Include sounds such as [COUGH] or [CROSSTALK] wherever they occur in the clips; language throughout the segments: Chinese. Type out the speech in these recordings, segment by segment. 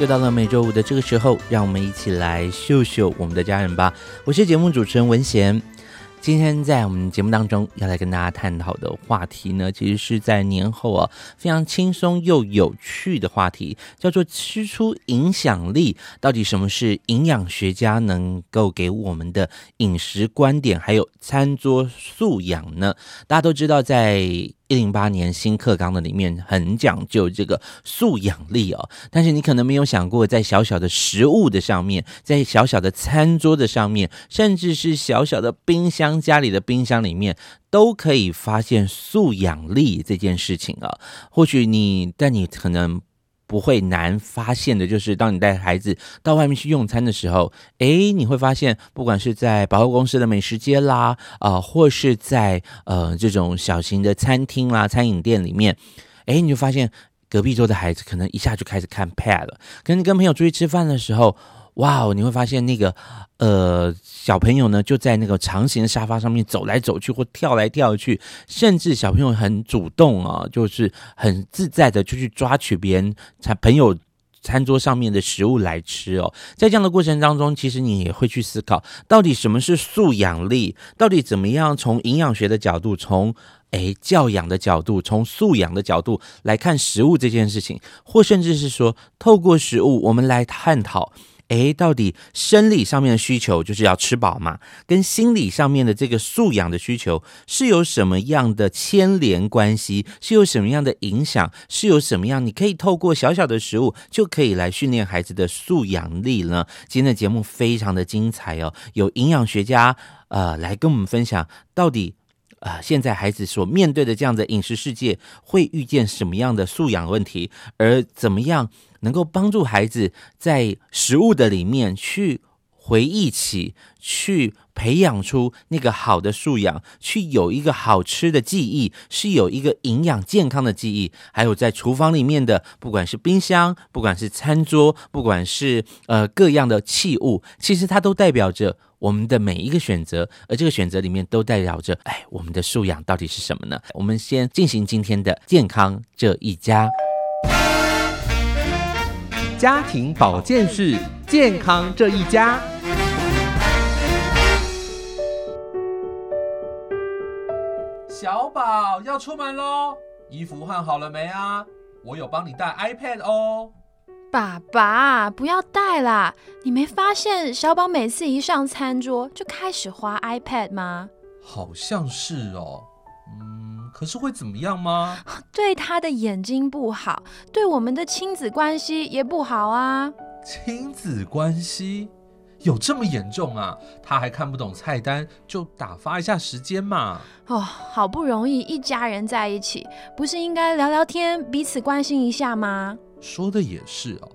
又到了每周五的这个时候，让我们一起来秀秀我们的家人吧。我是节目主持人文贤。今天在我们节目当中要来跟大家探讨的话题呢，其实是在年后啊非常轻松又有趣的话题，叫做吃出影响力。到底什么是营养学家能够给我们的饮食观点，还有餐桌素养呢？大家都知道，在一零八年新课纲的里面很讲究这个素养力哦，但是你可能没有想过，在小小的食物的上面，在小小的餐桌的上面，甚至是小小的冰箱，家里的冰箱里面，都可以发现素养力这件事情啊。或许你，但你可能。不会难发现的，就是当你带孩子到外面去用餐的时候，诶，你会发现，不管是在百货公司的美食街啦，啊、或是在呃这种小型的餐厅啦、餐饮店里面，诶，你就发现隔壁桌的孩子可能一下就开始看 Pad 了。跟你跟朋友出去吃饭的时候。哇哦！你会发现那个呃小朋友呢，就在那个长形的沙发上面走来走去，或跳来跳去，甚至小朋友很主动啊，就是很自在的就去抓取别人餐朋友餐桌上面的食物来吃哦。在这样的过程当中，其实你也会去思考，到底什么是素养力？到底怎么样从营养学的角度，从诶教养的角度，从素养的角度来看食物这件事情，或甚至是说透过食物，我们来探讨。诶，到底生理上面的需求就是要吃饱嘛？跟心理上面的这个素养的需求是有什么样的牵连关系？是有什么样的影响？是有什么样？你可以透过小小的食物就可以来训练孩子的素养力呢？今天的节目非常的精彩哦，有营养学家呃来跟我们分享到底。啊、呃，现在孩子所面对的这样的饮食世界，会遇见什么样的素养问题？而怎么样能够帮助孩子在食物的里面去回忆起，去培养出那个好的素养，去有一个好吃的记忆，是有一个营养健康的记忆。还有在厨房里面的，不管是冰箱，不管是餐桌，不管是呃各样的器物，其实它都代表着。我们的每一个选择，而这个选择里面都代表着，哎，我们的素养到底是什么呢？我们先进行今天的健康这一家，家庭保健室，健康这一家。小宝要出门喽，衣服换好了没啊？我有帮你带 iPad 哦。爸爸，不要带啦！你没发现小宝每次一上餐桌就开始滑 iPad 吗？好像是哦，嗯，可是会怎么样吗？[LAUGHS] 对他的眼睛不好，对我们的亲子关系也不好啊。亲子关系有这么严重啊？他还看不懂菜单，就打发一下时间嘛。哦，好不容易一家人在一起，不是应该聊聊天，彼此关心一下吗？说的也是哦，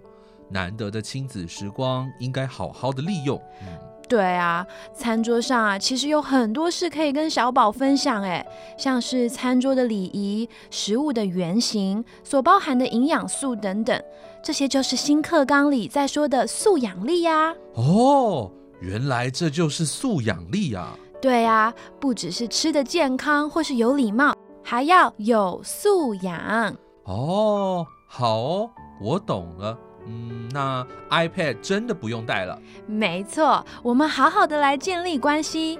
难得的亲子时光应该好好的利用。嗯，对啊，餐桌上啊，其实有很多事可以跟小宝分享诶，像是餐桌的礼仪、食物的原型、所包含的营养素等等，这些就是新课纲里在说的素养力呀。哦，原来这就是素养力啊。对啊，不只是吃的健康或是有礼貌，还要有素养。哦。好哦，我懂了。嗯，那 iPad 真的不用带了。没错，我们好好的来建立关系。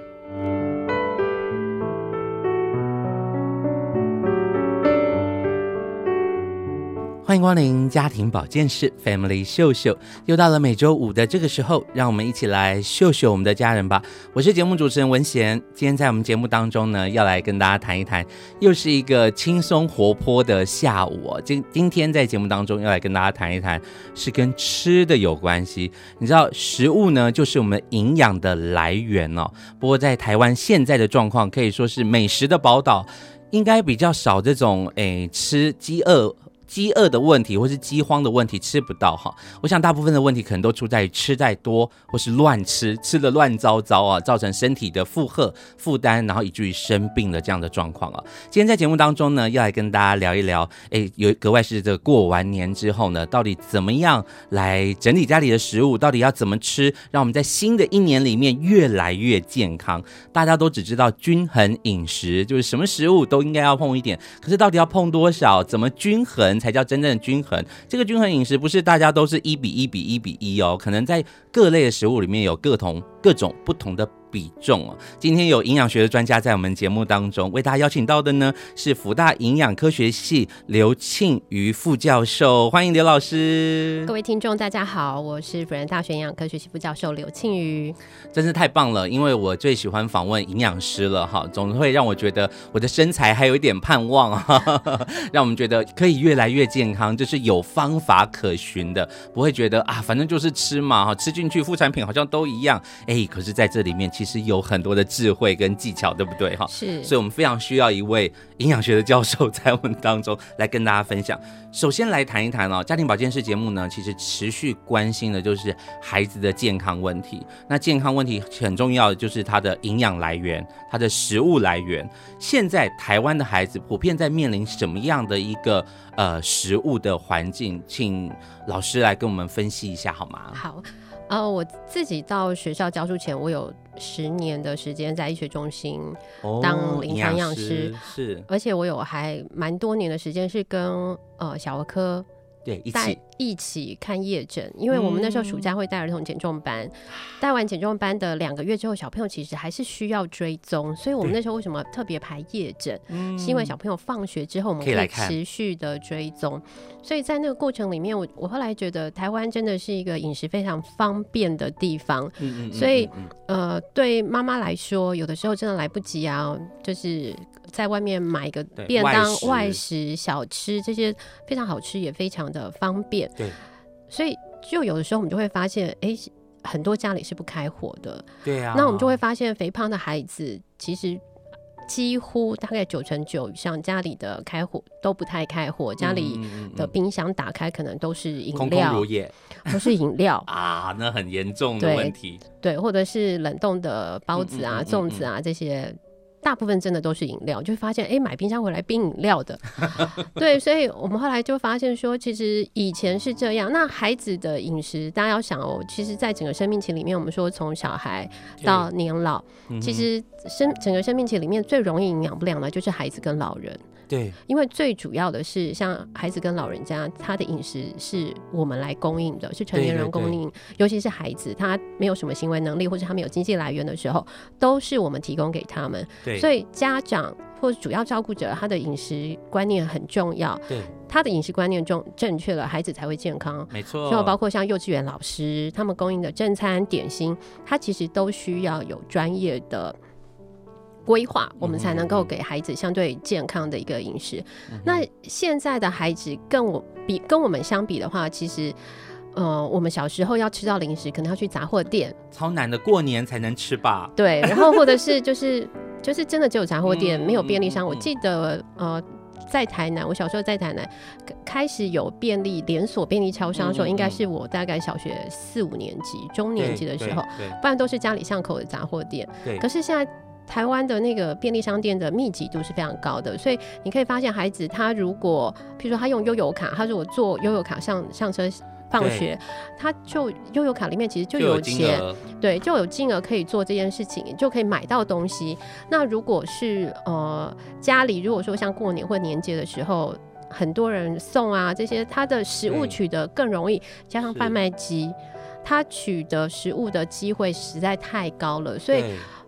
欢迎光临家庭保健室 Family 秀秀，又到了每周五的这个时候，让我们一起来秀秀我们的家人吧。我是节目主持人文贤，今天在我们节目当中呢，要来跟大家谈一谈，又是一个轻松活泼的下午。今今天在节目当中要来跟大家谈一谈，是跟吃的有关系。你知道，食物呢，就是我们营养的来源哦。不过在台湾现在的状况，可以说是美食的宝岛，应该比较少这种诶吃饥饿。饥饿的问题，或是饥荒的问题，吃不到哈。我想大部分的问题可能都出在于吃太多，或是乱吃，吃的乱糟糟啊，造成身体的负荷负担，然后以至于生病的这样的状况啊。今天在节目当中呢，要来跟大家聊一聊，哎，有格外是这个过完年之后呢，到底怎么样来整理家里的食物，到底要怎么吃，让我们在新的一年里面越来越健康。大家都只知道均衡饮食，就是什么食物都应该要碰一点，可是到底要碰多少，怎么均衡？才叫真正的均衡。这个均衡饮食不是大家都是一比一比一比一哦，可能在各类的食物里面有各同各种不同的。比重哦，今天有营养学的专家在我们节目当中为大家邀请到的呢，是福大营养科学系刘庆瑜副教授，欢迎刘老师。各位听众大家好，我是辅仁大学营养科学系副教授刘庆瑜，真是太棒了，因为我最喜欢访问营养师了哈，总会让我觉得我的身材还有一点盼望啊，[LAUGHS] 让我们觉得可以越来越健康，就是有方法可循的，不会觉得啊，反正就是吃嘛哈，吃进去副产品好像都一样，哎，可是在这里面。其实有很多的智慧跟技巧，对不对？哈，是，所以我们非常需要一位营养学的教授在我们当中来跟大家分享。首先来谈一谈哦，家庭保健室节目呢，其实持续关心的就是孩子的健康问题。那健康问题很重要的就是它的营养来源，它的食物来源。现在台湾的孩子普遍在面临什么样的一个呃食物的环境？请老师来跟我们分析一下好吗？好。呃，我自己到学校教书前，我有十年的时间在医学中心当临床营养师，哦、是，而且我有还蛮多年的时间是跟呃小儿科对一起。一起看夜诊，因为我们那时候暑假会带儿童减重班，带、嗯、完减重班的两个月之后，小朋友其实还是需要追踪，所以我们那时候为什么特别排夜诊？是因为小朋友放学之后，我们可以持续的追踪。所以在那个过程里面，我我后来觉得台湾真的是一个饮食非常方便的地方。嗯嗯。所以呃，对妈妈来说，有的时候真的来不及啊，就是在外面买一个便当、外食、外食小吃这些非常好吃，也非常的方便。对，所以就有的时候我们就会发现，哎，很多家里是不开火的。对啊，那我们就会发现，肥胖的孩子其实几乎大概九成九以上家里的开火都不太开火，家里的冰箱打开可能都是饮料，空空如也，都是饮料 [LAUGHS] 啊，那很严重的问题。对，对，或者是冷冻的包子啊、粽子啊这些。大部分真的都是饮料，就会发现，哎、买冰箱回来冰饮料的，[LAUGHS] 对，所以我们后来就发现说，其实以前是这样。那孩子的饮食，大家要想哦，其实，在整个生命期里面，我们说从小孩到年老，其实生整个生命期里面最容易营养不良的，就是孩子跟老人。对，因为最主要的是，像孩子跟老人家，他的饮食是我们来供应的，是成年人供应，对对对，尤其是孩子，他没有什么行为能力，或者他没有经济来源的时候，都是我们提供给他们。对，所以家长或者主要照顾者，他的饮食观念很重要。对，他的饮食观念正正确了，孩子才会健康。没错，就包括像幼稚园老师，他们供应的正餐点心，他其实都需要有专业的。规划，我们才能够给孩子相对健康的一个饮食。嗯、那现在的孩子跟我比，跟我们相比的话，其实，呃，我们小时候要吃到零食，可能要去杂货店，超难的，过年才能吃吧？对，然后或者是就是 [LAUGHS] 就是真的只有杂货店，没有便利商。我记得呃，在台南，我小时候在台南开始有便利连锁便利超商的时候，应该是我大概小学四五年级、中年级的时候，不然都是家里巷口的杂货店。对，可是现在。台湾的那个便利商店的密集度是非常高的，所以你可以发现，孩子他如果，譬如说他用悠游卡，他如果坐悠游卡上上车放学，他就悠游卡里面其实就有钱，对，就有金额可以做这件事情，就可以买到东西。那如果是呃家里如果说像过年或年节的时候，很多人送啊这些，他的食物取得更容易，加上贩卖机，他取得食物的机会实在太高了，所以。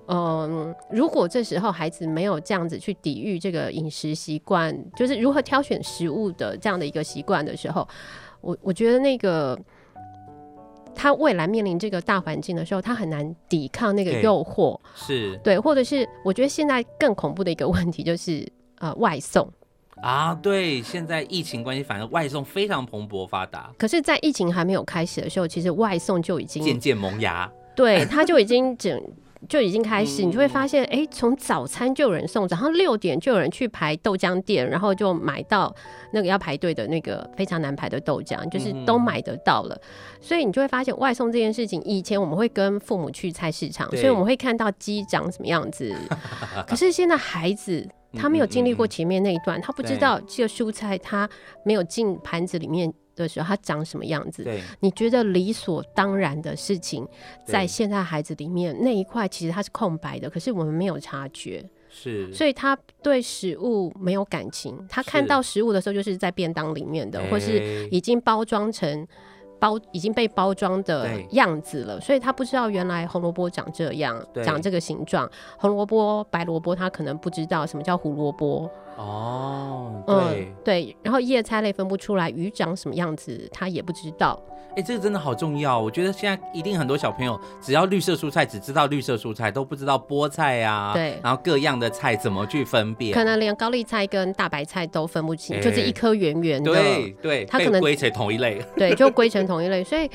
嗯，如果这时候孩子没有这样子去抵御这个饮食习惯，就是如何挑选食物的这样的一个习惯的时候，我我觉得那个他未来面临这个大环境的时候，他很难抵抗那个诱惑，是对，或者是我觉得现在更恐怖的一个问题就是呃外送。啊，对，现在疫情关系，反正外送非常蓬勃发达。可是，在疫情还没有开始的时候，其实外送就已经渐渐萌芽。对，它就已经整就已经开始，你就会发现，哎、欸，从早餐就有人送，早上六点就有人去排豆浆店，然后就买到那个要排队的那个非常难排的豆浆，就是都买得到了。所以你就会发现，外送这件事情，以前我们会跟父母去菜市场，所以我们会看到鸡长什么样子。[LAUGHS] 可是现在孩子。他没有经历过前面那一段，嗯嗯嗯，他不知道这个蔬菜他没有进盘子里面的时候，他长什么样子。你觉得理所当然的事情，在现在孩子里面那一块其实它是空白的，可是我们没有察觉。是，所以他对食物没有感情，他看到食物的时候就是在便当里面的，或是已经包装成。包已经被包装的样子了，所以他不知道原来红萝卜长这样，长这个形状。红萝卜、白萝卜，他可能不知道什么叫胡萝卜。哦，对、嗯、对，然后叶菜类分不出来，鱼长什么样子他也不知道。这个真的好重要。我觉得现在一定很多小朋友，只要绿色蔬菜，只知道绿色蔬菜，都不知道菠菜啊，对，然后各样的菜怎么去分辨，可能连高丽菜跟大白菜都分不清，欸、就是一颗圆圆的，对对，它可能归成同一类，对，就归成 [LAUGHS] 同一类。所以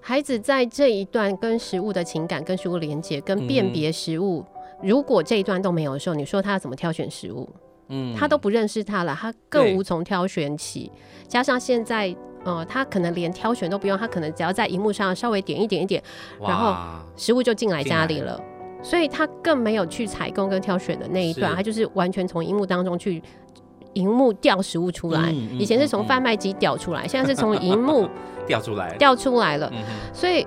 孩子在这一段跟食物的情感、跟食物连接、跟辨别食物、嗯，如果这一段都没有的时候，你说他要怎么挑选食物？嗯，他都不认识他了，他更无从挑选起。加上现在，呃，他可能连挑选都不用，他可能只要在荧幕上稍微点一点一点，然后食物就进来家里了。所以他更没有去采购跟挑选的那一段，他就是完全从荧幕当中去荧幕调食物出来。嗯、以前是从贩卖机调出来，嗯、现在是从荧幕调出来，调出来了。所以。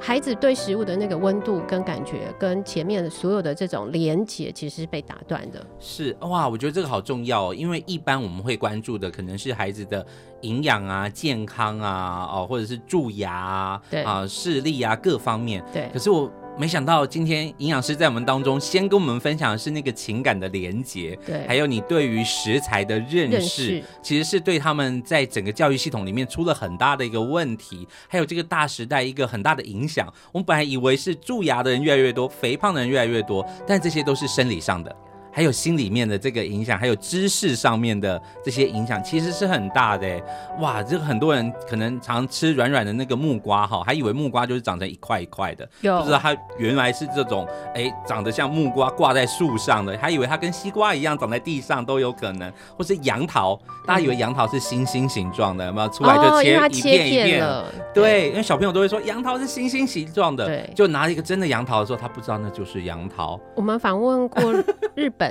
孩子对食物的那个温度跟感觉，跟前面的所有的这种连接，其实是被打断的。是哇，我觉得这个好重要哦，因为一般我们会关注的可能是孩子的营养啊、健康啊，哦，或者是蛀牙啊、对啊、视力啊各方面。对，可是我。没想到今天营养师在我们当中先跟我们分享的是那个情感的连结，对，还有你对于食材的认识，认识，其实是对他们在整个教育系统里面出了很大的一个问题，还有这个大时代一个很大的影响。我们本来以为是蛀牙的人越来越多，肥胖的人越来越多，但这些都是生理上的。还有心里面的这个影响，还有知识上面的这些影响，其实是很大的。哇，这个很多人可能常吃软软的那个木瓜哈，还以为木瓜就是长成一块一块的，不知道它原来是这种哎，长得像木瓜挂在树上的，还以为它跟西瓜一样长在地上都有可能。或是杨桃，大家以为杨桃是星星形状的，有没有出来就切一片一片了？对，因为小朋友都会说杨桃是星星形状的，对，就拿一个真的杨桃的时候，他不知道那就是杨桃。我们访问过日本。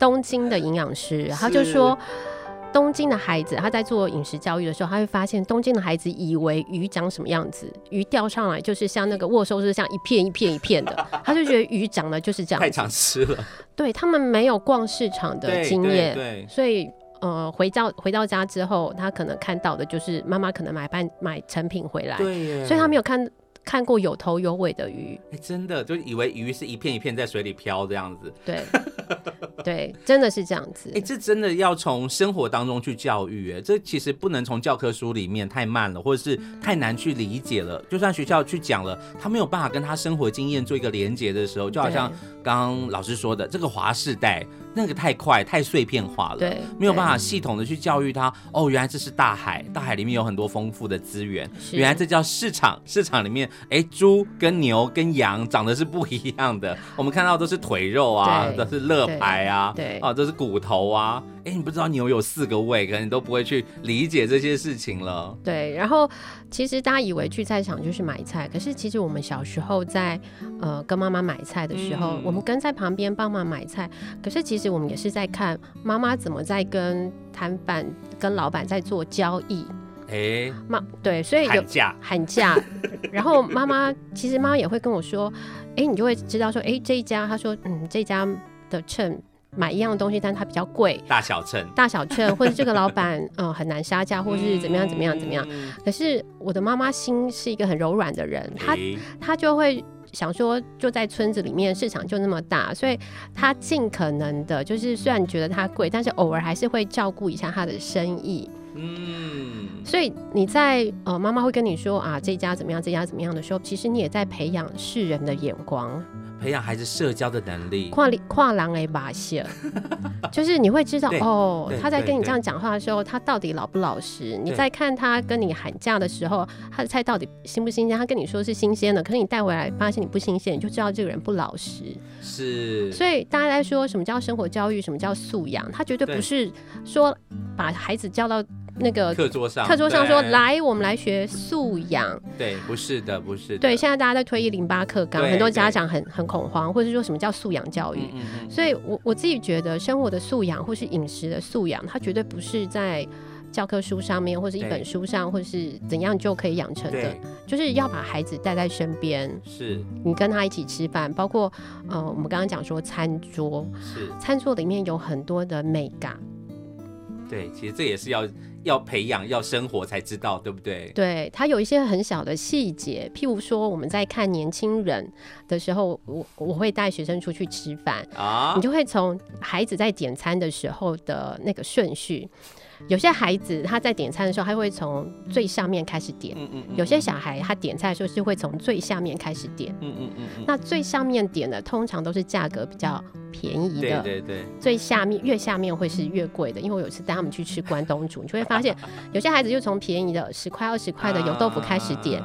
东京的营养师，他就说，东京的孩子他在做饮食教育的时候，他会发现东京的孩子以为鱼长什么样子，鱼钓上来就是像那个握寿司，像一片一片一片的，[LAUGHS] 他就觉得鱼长得就是这样。太常吃了，对他们没有逛市场的 [LAUGHS] 经验，所以呃，回到回到家之后，他可能看到的就是妈妈可能买半买成品回来，对，所以他没有看。看过有头有尾的鱼，哎、欸，真的就以为鱼是一片一片在水里飘这样子。对，[LAUGHS] 对，真的是这样子。哎、欸，这真的要从生活当中去教育，哎，这其实不能从教科书里面太慢了，或者是太难去理解了。就算学校去讲了，他没有办法跟他生活经验做一个连接的时候，就好像刚刚老师说的，这个华世代。那个太快，太碎片化了，对，没有办法系统的去教育他。哦，原来这是大海，大海里面有很多丰富的资源。原来这叫市场，市场里面，哎，猪跟牛跟羊长得是不一样的。我们看到都是腿肉啊，都是肋排啊，对，啊，都是骨头啊。哎，你不知道牛有四个胃，可能你都不会去理解这些事情了。对，然后其实大家以为去菜场就是买菜，可是其实我们小时候在呃跟妈妈买菜的时候，嗯、我们跟在旁边帮忙买菜，可是其实我们也是在看妈妈怎么在跟摊贩、跟老板在做交易。哎，妈，对，所以有喊价，喊价。然后妈妈其实妈妈也会跟我说，哎，你就会知道说，哎，这一家，他说，嗯，这家的秤。买一样的东西，但它比较贵，大小秤，大小秤，或者这个老板嗯很难杀价，或是怎么样怎么样怎么样。可是我的妈妈心是一个很柔软的人，她她就会想说就在村子里面，市场就那么大，所以他尽可能的，就是虽然觉得它贵，但是偶尔还是会照顾一下他的生意。嗯，所以你在呃，妈妈会跟你说啊，这家怎么样，这家怎么样的时候，其实你也在培养世人的眼光。培养孩子社交的能力，跨跨栏诶把戏，[LAUGHS] 就是你会知道哦，他在跟你这样讲话的时候，他到底老不老实？你在看他跟你喊价的时候，他的菜到底新不新鲜？他跟你说是新鲜的，可是你带回来发现你不新鲜，你就知道这个人不老实。是，所以大家在说什么叫生活教育，什么叫素养，他绝对不是说把孩子教到。那个课桌上，课桌上说来，我们来学素养。对，不是的，不是的。对，现在大家在推一零八课纲，很多家长很很恐慌，或者是说什么叫素养教育。嗯嗯。所以我我自己觉得，生活的素养或是饮食的素养，它绝对不是在教科书上面，或是一本书上，或是怎样就可以养成的。就是要把孩子带在身边，是你跟他一起吃饭，包括呃，我们刚刚讲说餐桌，是餐桌里面有很多的美感。对，其实这也是要。要培养，要生活才知道，对不对？对，它有一些很小的细节，譬如说我们在看年轻人的时候，我我会带学生出去吃饭啊，你就会从孩子在点餐的时候的那个顺序。有些孩子他在点餐的时候，他会从最上面开始点。嗯嗯，有些小孩他点菜的时候是会从最下面开始点。嗯嗯嗯。那最上面点的通常都是价格比较便宜的。对对对。最下面越下面会是越贵的，因为我有一次带他们去吃关东煮，你就会发现 [LAUGHS] 有些孩子就从便宜的十块二十块的油豆腐开始点。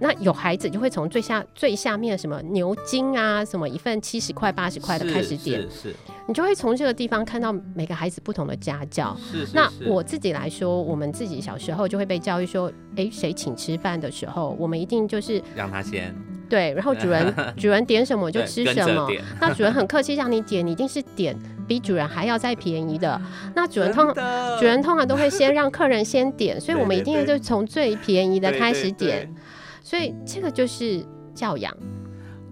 那有孩子就会从最下最下面什么牛筋啊，什么一份七十块八十块的开始点，是，是，是你就会从这个地方看到每个孩子不同的家教。是，是，是，那我自己来说，我们自己小时候就会被教育说，哎，谁请吃饭的时候，我们一定就是让他先对，然后主人 [LAUGHS] 主人点什么就吃什么。那主人很客气让你点，你一定是点比主人还要再便宜的。[LAUGHS] 那主人通主人通常都会先让客人先点，所以我们一定就从最便宜的开始点。对对对对所以这个就是教养，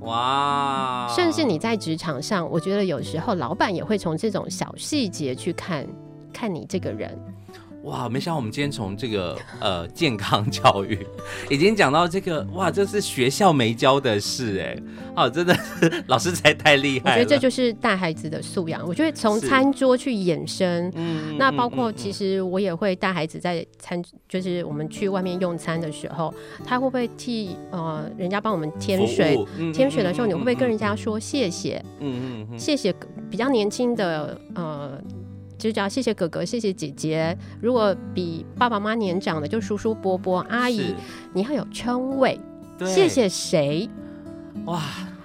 哇！甚至你在职场上，我觉得有时候老板也会从这种小细节去看看你这个人。哇，没想到我们今天从这个呃健康教育，已经讲到这个哇，这是学校没教的事哎，哦，真的是老师才太厉害。我觉得这就是带孩子的素养。我觉得从餐桌去衍生，嗯，那包括其实我也会带孩子在餐，就是我们去外面用餐的时候，他会不会替呃人家帮我们添水？添水的时候，你会不会跟人家说谢谢？嗯嗯，谢谢比较年轻的呃。就叫谢谢哥哥，谢谢姐姐。如果比爸爸妈妈年长的，就叔叔伯伯阿姨，你要有称谓。谢谢谁？哇！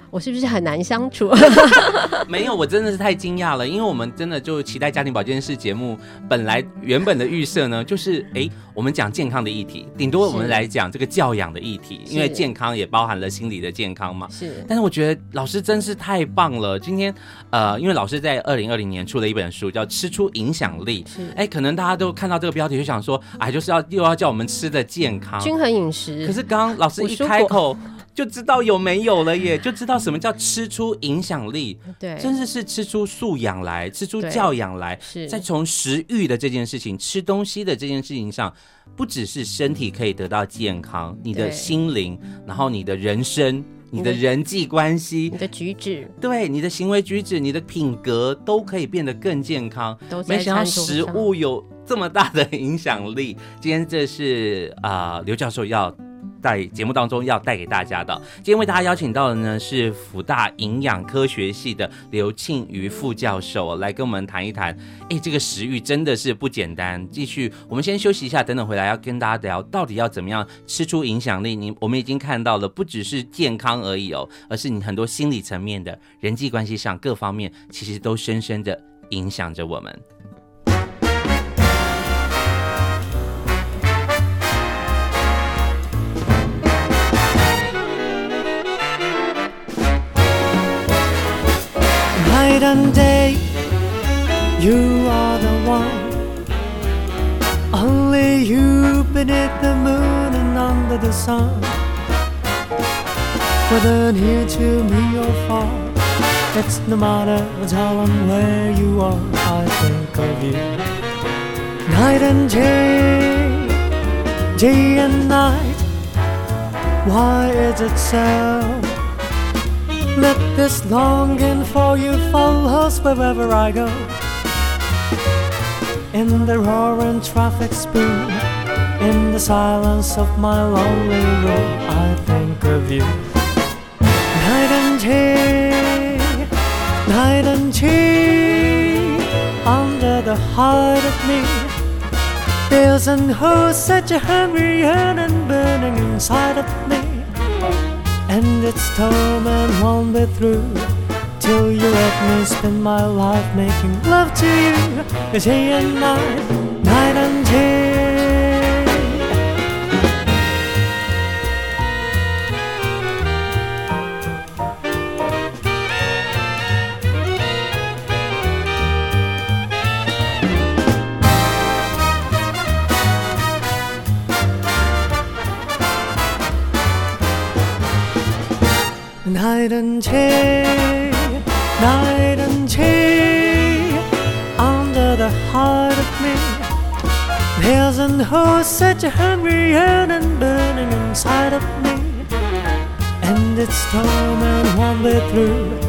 我是不是很难相处？[LAUGHS] 没有，我真的是太惊讶了，因为我们真的就期待家庭保健室节目，本来原本的预设呢，就是哎、欸，我们讲健康的议题，顶多我们来讲这个教养的议题，因为健康也包含了心理的健康嘛。是，但是我觉得老师真是太棒了。今天呃，因为老师在二零二零年出了一本书，叫《吃出影响力》。是，哎、欸，可能大家都看到这个标题就想说，哎，就是要又要叫我们吃的健康，均衡饮食。可是刚刚老师一开口。就知道有没有了耶，就知道什么叫吃出影响力，对，真的是吃出素养来，吃出教养来，是。再从食欲的这件事情，吃东西的这件事情上，不只是身体可以得到健康，你的心灵，然后你的人生，你的人际关系，你的举止，对，你的行为举止，你的品格都可以变得更健康。没想到食物有这么大的影响力。今天这是啊、呃，刘教授要。在节目当中要带给大家的，今天为大家邀请到的呢是辅大营养科学系的刘庆瑜副教授来跟我们谈一谈。哎，这个食欲真的是不简单。继续，我们先休息一下，等等回来要跟大家聊到底要怎么样吃出影响力。你我们已经看到了，不只是健康而已哦，而是你很多心理层面的人际关系上各方面，其实都深深的影响着我们。Night and day, you are the one. Only you beneath the moon and under the sun. Whether near to me or far, it's no matter how long where you are. I think of you. Night and day, day and night. Why is it so? Let this longing for you follows wherever I go. In the roaring traffic spoon, in the silence of my lonely room, I think of you. Night and day, night and day, under the heart of me. There's an who's such a hungry yearning burning inside of me. And it's torment won't be through till you let me spend my life making love to you day and night, night and day. Day, night and day, under the heart of me. There's an who's such a hungry yearning burning inside of me. And its torment won't be through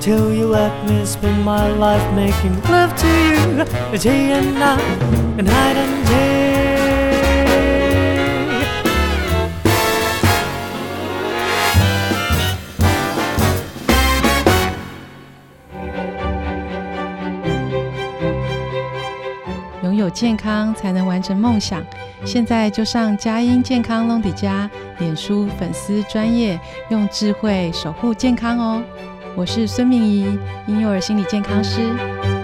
till you let me spend my life making love to you day and night, night and day. 健康才能完成梦想。现在就上佳音健康隆迪家脸书粉丝专业，用智慧守护健康哦。我是孙明仪，婴幼儿心理健康师。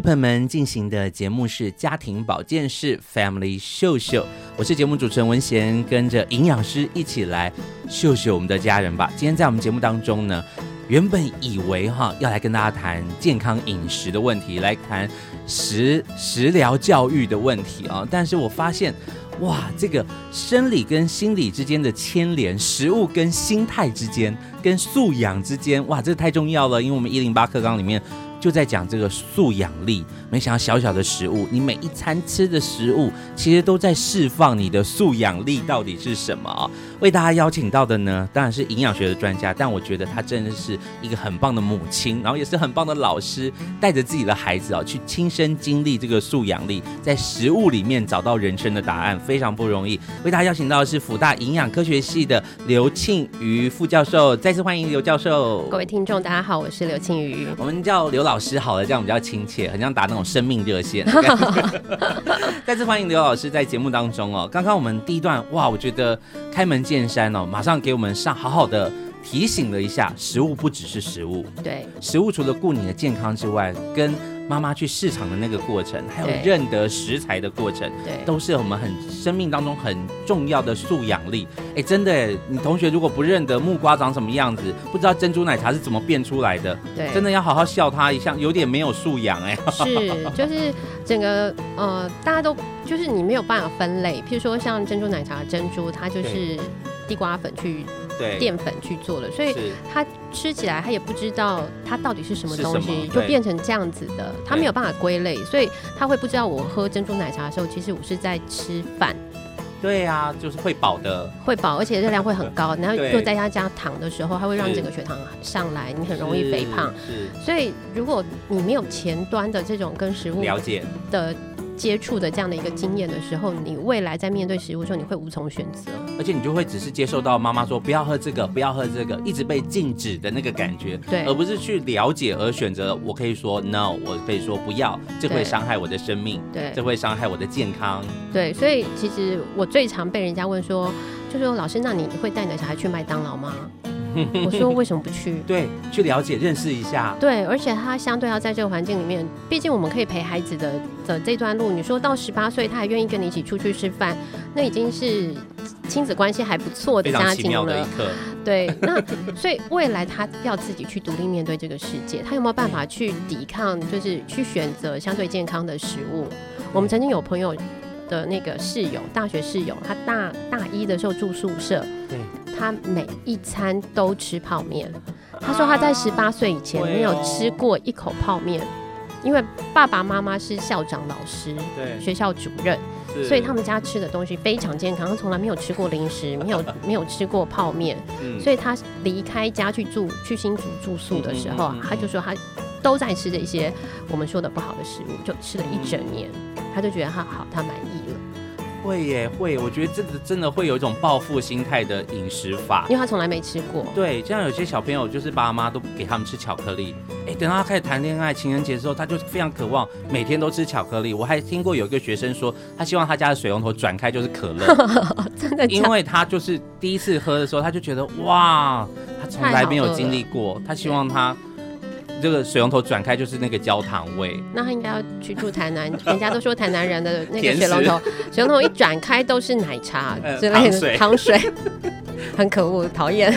朋友们进行的节目是家庭保健室 Family 秀秀，我是节目主持人文贤，跟着营养师一起来秀秀我们的家人吧。今天在我们节目当中呢，原本以为哈要来跟大家谈健康饮食的问题，来谈食食疗教育的问题啊，但是我发现哇，这个生理跟心理之间的牵连，食物跟心态之间，跟素养之间，哇，这太重要了，因为我们一零八课纲里面。就在讲这个素养力，没想到小小的食物，你每一餐吃的食物，其实都在释放你的素养力到底是什么啊？为大家邀请到的呢，当然是营养学的专家，但我觉得她真的是一个很棒的母亲，然后也是很棒的老师，带着自己的孩子啊，去亲身经历这个素养力，在食物里面找到人生的答案，非常不容易。为大家邀请到的是辅大营养科学系的刘庆瑜副教授，再次欢迎刘教授。各位听众，大家好，我是刘庆瑜，我们叫刘老师好了，这样比较亲切，很像打那种生命热线。[LAUGHS] 再次欢迎刘老师在节目当中哦。刚刚我们第一段哇，我觉得开门见山哦，马上给我们上好好的提醒了一下，食物不只是食物，对，食物除了顾你的健康之外，跟妈妈去市场的那个过程，还有认得食材的过程，对，都是我们很生命当中很重要的素养力。哎，真的，你同学如果不认得木瓜长什么样子，不知道珍珠奶茶是怎么变出来的，对，真的要好好笑他一下，有点没有素养哎。[LAUGHS] 是，就是整个呃，大家都就是你没有办法分类，譬如说像珍珠奶茶珍珠，它就是地瓜粉去。对，淀粉去做的，所以他吃起来他也不知道它到底是什么东西，就变成这样子的，他没有办法归类，所以他会不知道我喝珍珠奶茶的时候，其实我是在吃饭。对啊，就是会饱的，会饱，而且热量会很高，然后又在家加糖的时候，它会让整个血糖上来，你很容易肥胖。是，所以如果你没有前端的这种跟食物了解的。接触的这样的一个经验的时候，你未来在面对食物的时候，你会无从选择，而且你就会只是接受到妈妈说不要喝这个，不要喝这个，一直被禁止的那个感觉，对，而不是去了解而选择。我可以说 no，我可以说不要，这会伤害我的生命，对，这会伤害我的健康，对。所以其实我最常被人家问说，就说老师，那你会带你的小孩去麦当劳吗？我说为什么不去？[LAUGHS] 对，去了解认识一下。对，而且他相对要在这个环境里面，毕竟我们可以陪孩子的的这段路。你说到十八岁，他还愿意跟你一起出去吃饭，那已经是亲子关系还不错的家庭了。对，那所以未来他要自己去独立面对这个世界，他有没有办法去抵抗？就是去选择相对健康的食物。我们曾经有朋友的那个室友，大学室友，他大大一的时候住宿舍。对。他每一餐都吃泡面，他说他在十八岁以前没有吃过一口泡面，因为爸爸妈妈是校长、老师、对。学校主任，所以他们家吃的东西非常健康，他从来没有吃过零食，[LAUGHS] 没有没有吃过泡面，嗯。所以他离开家去住去新竹住宿的时候啊他就说他都在吃这些我们说的不好的食物，就吃了一整年，他就觉得他好，他满意。了，会耶会，我觉得这个真的会有一种报复心态的饮食法因。为他从来没吃过。对，像有些小朋友就是爸妈都不给他们吃巧克力，哎，等到他开始谈恋爱、情人节的时候，他就非常渴望每天都吃巧克力。我还听过有一个学生说，他希望他家的水龙头转开就是可乐，[LAUGHS] 真的的？因为他就是第一次喝的时候，他就觉得哇，他从来没有经历过，他希望他这个水龙头转开就是那个焦糖味。那他应该要去住台南，[LAUGHS] 人家都说台南人的那个水龙头，[LAUGHS] 水龙头一转开都是奶茶呃之类糖水的糖水，[LAUGHS] 很可恶，讨厌。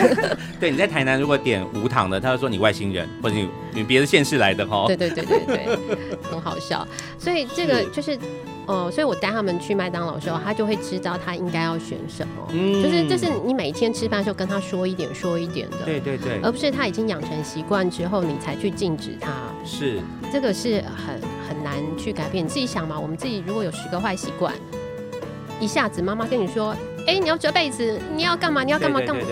对，你在台南如果点无糖的，他就说你外星人，或者你你别的县市来的哦。对对对对对，很好笑。所以这个就是，呃，所以我带他们去麦当劳的时候，他就会知道他应该要选什么。嗯就是这是你每天吃饭的时候跟他说一点说一点的，对对对，而不是他已经养成习惯之后你才去禁止他。是这个是很很难去改变。你自己想嘛，我们自己如果有十个坏习惯，一下子妈妈跟你说，哎，你要折被子，你要干嘛？你要干嘛干嘛？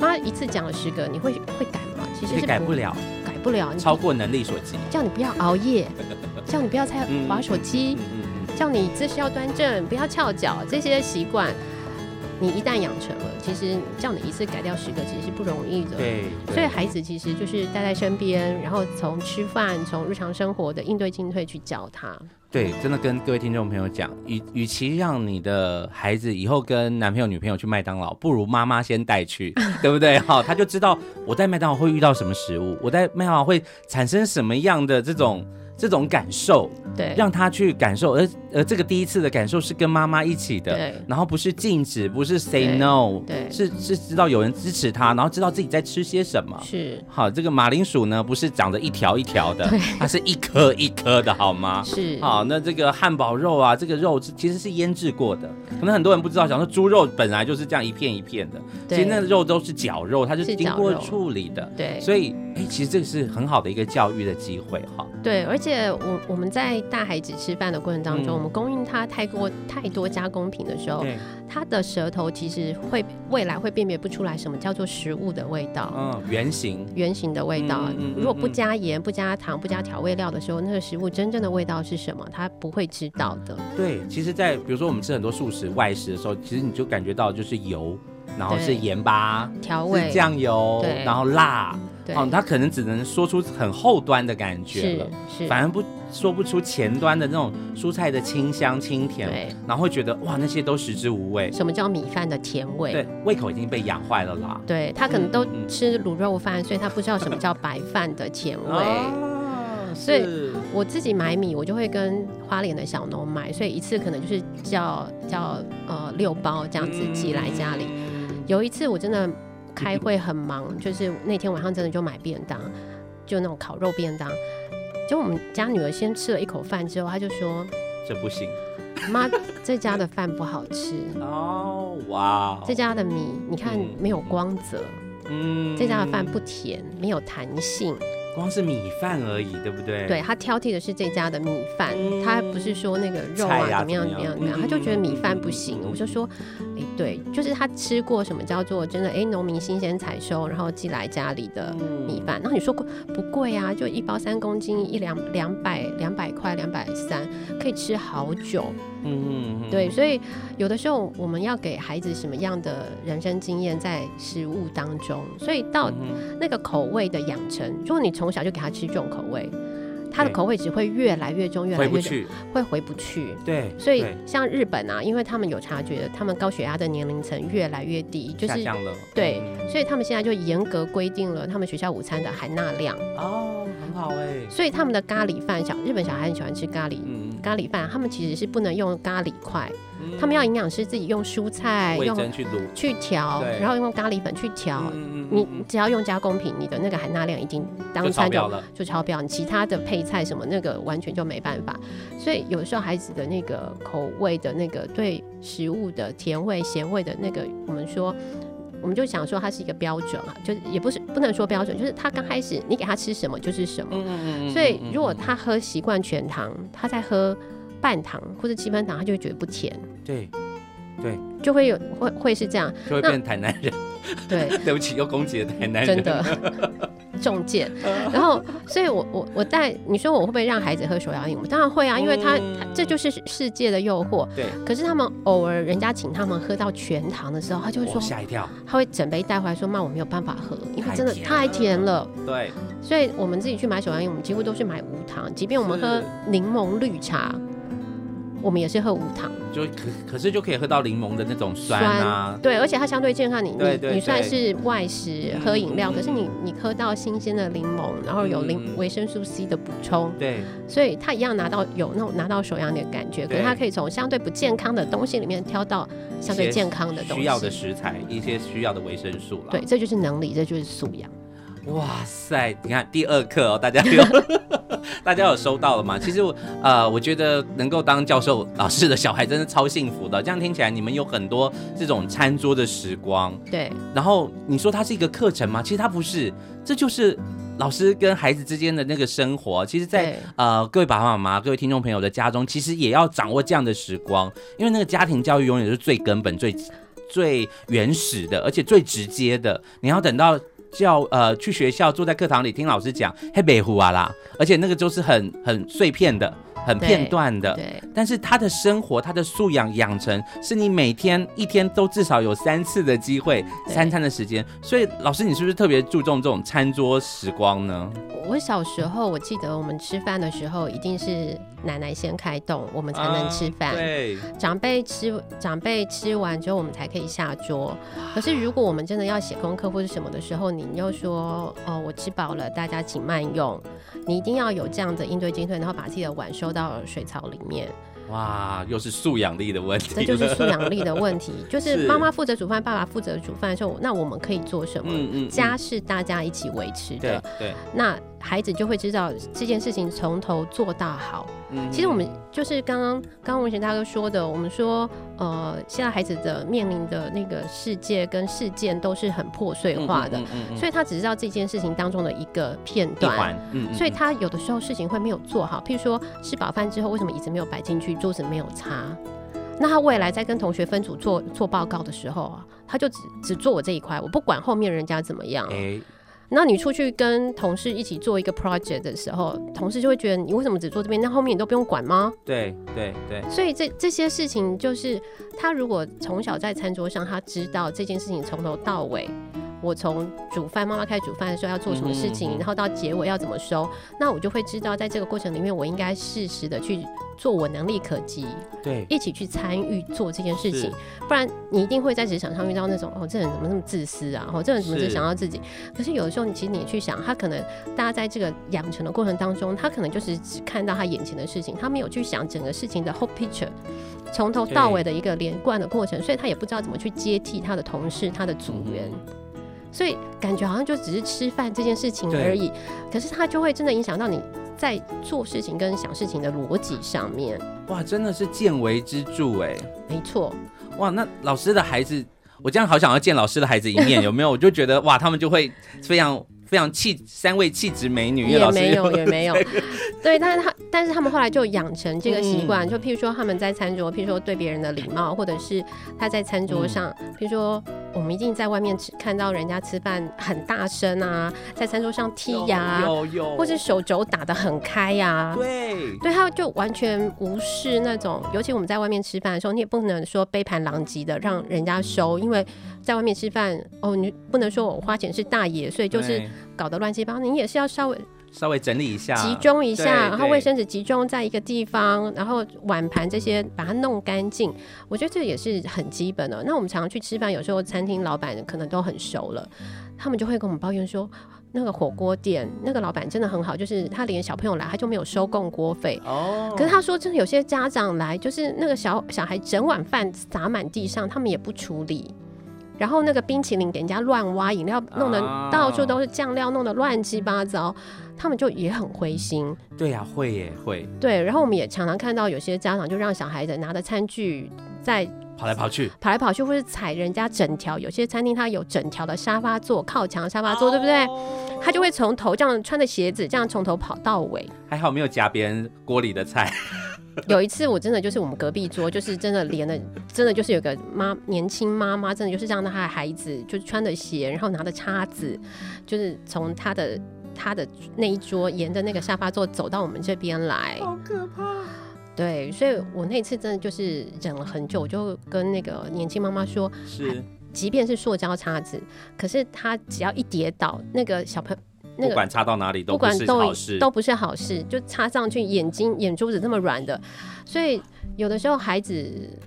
妈一次讲了十个，你会会改吗？其实，是改不，了，改不了。[LAUGHS] 你超过能力所及。叫你不要熬夜，叫你不要再玩手机嗯，嗯嗯，叫你姿势要端正，不要翘脚，这些习惯，你一旦养成了，其实叫你一次改掉十个，其实是不容易的。对，对所以孩子其实就是带在身边，然后从吃饭、从日常生活的应对进退去教他。对，真的跟各位听众朋友讲，与与其让你的孩子以后跟男朋友、女朋友去麦当劳，不如妈妈先带去，[LAUGHS] 对不对？好，他就知道我在麦当劳会遇到什么食物，我在麦当劳会产生什么样的这种这种感受，对，让他去感受。而而这个第一次的感受是跟妈妈一起的，对然后不是禁止，不是 say no，对是是知道有人支持他，然后知道自己在吃些什么。是好，这个马铃薯呢，不是长得一条一条的对，它是一颗一颗的，好吗？是，好，那这个汉堡肉啊，这个肉是其实是腌制过的，可能很多人不知道，想说猪肉本来就是这样一片一片的，其实那个肉都是绞肉，它是是经过处理的，对，所以哎，其实这个是很好的一个教育的机会哈。对，而且我我们在带孩子吃饭的过程当中，嗯我们供应他太过太多加工品的时候，对，他的舌头其实会未来会辨别不出来什么叫做食物的味道。嗯，原型，原型的味道嗯嗯嗯，如果不加盐、不加糖、不加调味料的时候，那个食物真正的味道是什么？他不会知道的。对，其实在，比如说我们吃很多素食外食的时候，其实你就感觉到就是油，然后是盐巴，调味酱油，然后辣，对，哦，他可能只能说出很后端的感觉是了。是，反而不说不出前端的那种蔬菜的清香清甜，对，然后会觉得哇那些都食之无味，什么叫米饭的甜味？对，胃口已经被养坏了啦。对他可能都嗯嗯嗯吃卤肉饭，所以他不知道什么叫白饭的甜味。啊，所以我自己买米，我就会跟花莲的小农买，所以一次可能就是叫叫呃六包这样子寄来家里。嗯有一次我真的开会很忙，就是那天晚上真的就买便当，就那种烤肉便当。就我们家女儿先吃了一口饭之后，她就说这不行：“妈，这家的饭不好吃，哦，哇，这家的米你看嗯。没有光泽，嗯。这家的饭不甜，没有弹性。”光是米饭而已，对不对？对他挑剔的是这家的米饭，嗯他不是说那个肉啊怎么样怎么样怎么样他就觉得米饭不嗯行。嗯我就说，哎，对，就是他吃过什么叫做真的哎农民新鲜采收，然后寄来家里的米饭。然后你说贵不贵啊？就一包三公斤，一两两百两百块两百三，可以吃好久。嗯，对，所以有的时候我们要给孩子什么样的人生经验在食物当中，所以到嗯那个口味的养成，如果你从小就给他吃重口味，他的口味只会越来越重，越来越重，回，会回不去。对，所以像日本啊，因为他们有察觉，他们高血压的年龄层越来越低，就是对嗯。所以他们现在就严格规定了他们学校午餐的含钠量，哦，很好哎，所以他们的咖喱饭，小日本小孩很喜欢吃咖喱。嗯，咖喱饭，他们其实是不能用咖喱块，嗯他们要营养师自己用蔬菜用去卤，去调，然后用咖喱粉去调。你只要用加工品，你的那个含钠量已经当餐就标了，就超标，你其他的配菜什么那个完全就没办法。所以有时候孩子的那个口味的那个对食物的甜味、咸味的那个，我们说我们就想说它是一个标准啊，就是也不是不能说标准，就是他刚开始你给他吃什么就是什么。嗯所以如果他喝习惯全糖，他在喝半糖或者七分糖，他就会觉得不甜，对对，就会有会会是这样，就会变台南人。[LAUGHS] 对，[LAUGHS] 对不起，又攻击了台南人，真的 [LAUGHS] 中箭。然后，所以我我我带你说我会不会让孩子喝手摇饮？我当然会啊，因为他、嗯、这就是世界的诱惑。对。可是他们偶尔人家请他们喝到全糖的时候，他就会说吓一跳，他会整杯带回来说：“妈，我没有办法喝，因为真的太甜了。”对。所以我们自己去买手摇饮，我们几乎都是买无糖，即便我们喝柠檬绿茶。我们也是喝无糖，就可可是就可以喝到柠檬的那种酸啊，酸对，而且它相对健康。你你你算是外食喝饮料，嗯、可是你你喝到新鲜的柠檬，然后有柠维生素 C 的补充，对，所以它一样拿到有那种拿到手痒的感觉，可是它可以从相对不健康的东西里面挑到相对健康的东西，需要的食材，一些需要的维生素了。对，这就是能力，这就是素养。哇塞！你看第二课哦，大家有 [LAUGHS] 大家有收到了吗？其实我呃，我觉得能够当教授老师的小孩真的超幸福的。这样听起来，你们有很多这种餐桌的时光。对。然后你说它是一个课程吗？其实它不是，这就是老师跟孩子之间的那个生活。其实在，在呃各位爸爸妈妈、各位听众朋友的家中，其实也要掌握这样的时光，因为那个家庭教育永远是最根本、最最原始的，而且最直接的。你要等到。叫呃去学校坐在课堂里听老师讲黑北湖啊啦，而且那个就是很很碎片的、很片段的。对。但是他的生活、他的素养养成，是你每天一天都至少有三次的机会，三餐的时间。所以老师，你是不是特别注重这种餐桌时光呢？我小时候，我记得我们吃饭的时候，一定是奶奶先开动，我们才能吃饭。啊、对，长辈吃长辈吃完之后，我们才可以下桌。可是如果我们真的要写功课或者什么的时候，你又说哦，我吃饱了，大家请慢用。你一定要有这样的应对进退，然后把自己的碗收到水槽里面。哇，又是素养力的问题。这就是素养力的问题，[LAUGHS] 就是妈妈负责煮饭，爸爸负责煮饭的时候，那我们可以做什么？嗯嗯，家是大家一起维持的。对对，那。孩子就会知道这件事情从头做到好。嗯，其实我们就是刚刚刚刚文贤大哥说的，我们说呃，现在孩子的面临的那个世界跟事件都是很破碎化的，所以他只知道这件事情当中的一个片段。嗯，所以他有的时候事情会没有做好，譬如说吃饱饭之后为什么椅子没有摆进去，桌子没有擦？那他未来在跟同学分组做做报告的时候啊，他就只只做我这一块，我不管后面人家怎么样。欸那你出去跟同事一起做一个 project 的时候，同事就会觉得你为什么只做这边，那后面你都不用管吗？对对对。所以这这些事情就是他如果从小在餐桌上，他知道这件事情从头到尾。我从煮饭，妈妈开始煮饭的时候要做什么事情，嗯嗯嗯，然后到结尾要怎么收，那我就会知道，在这个过程里面，我应该适时的去做我能力可及，对，一起去参与做这件事情，不然你一定会在职场上遇到那种哦，这人怎么那么自私啊，哦，这人怎么只想到自己？可是有的时候，你其实你去想，他可能大家在这个养成的过程当中，他可能就是只看到他眼前的事情，他没有去想整个事情的 whole picture，从头到尾的一个连贯的过程，所以他也不知道怎么去接替他的同事、他的组员。嗯所以感觉好像就只是吃饭这件事情而已，可是它就会真的影响到你在做事情跟想事情的逻辑上面。哇，真的是见微知著哎，没错。哇，那老师的孩子，我这样好想要见老师的孩子一面，有没有？我就觉得哇，他们就会非常。非常气，三位气质美女，也没有 [LAUGHS] 也没有，对，但是他但是他们后来就养成这个习惯，嗯、就譬如说他们在餐桌，譬如说对别人的礼貌，或者是他在餐桌上，嗯、譬如说我们一定在外面吃，看到人家吃饭很大声啊，在餐桌上剔牙，或是手肘打得很开呀、啊，对，对，他就完全无视那种，尤其我们在外面吃饭的时候，你也不能说杯盘狼藉的让人家收，因为在外面吃饭哦，你不能说我花钱是大爷，所以就是。搞得乱七八糟，你也是要稍微稍微整理一下，集中一下，然后卫生纸集中在一个地方，然后碗盘这些把它弄干净。我觉得这也是很基本的。那我们常常去吃饭，有时候餐厅老板可能都很熟了，他们就会跟我们抱怨说，那个火锅店那个老板真的很好，就是他连小朋友来他就没有收供锅费。哦，可是他说，真的有些家长来，就是那个小小孩整碗饭洒满地上，他们也不处理。然后那个冰淇淋给人家乱挖，饮料弄得到处都是酱料，弄得乱七八糟，他们就也很灰心。对呀、啊，会耶会。对，然后我们也常常看到有些家长就让小孩子拿着餐具在跑来跑去，跑来跑去，或是踩人家整条。有些餐厅它有整条的沙发座，靠墙沙发座，对不对？他就会从头这样穿着鞋子，这样从头跑到尾。还好没有夹别人锅里的菜。[LAUGHS] 有一次，我真的就是我们隔壁桌，就是真的连了，真的就是有个妈年轻妈妈，真的就是让她的孩子就穿着鞋，然后拿着叉子，就是从她的她的那一桌沿着那个沙发座走到我们这边来，好可怕。对，所以我那次真的就是忍了很久，我就跟那个年轻妈妈说，是，即便是塑胶叉子，可是她只要一跌倒，那个小朋友。那个、不管插到哪里都不是好事，都不是好事，就插上去眼睛眼珠子这么软的，所以有的时候孩子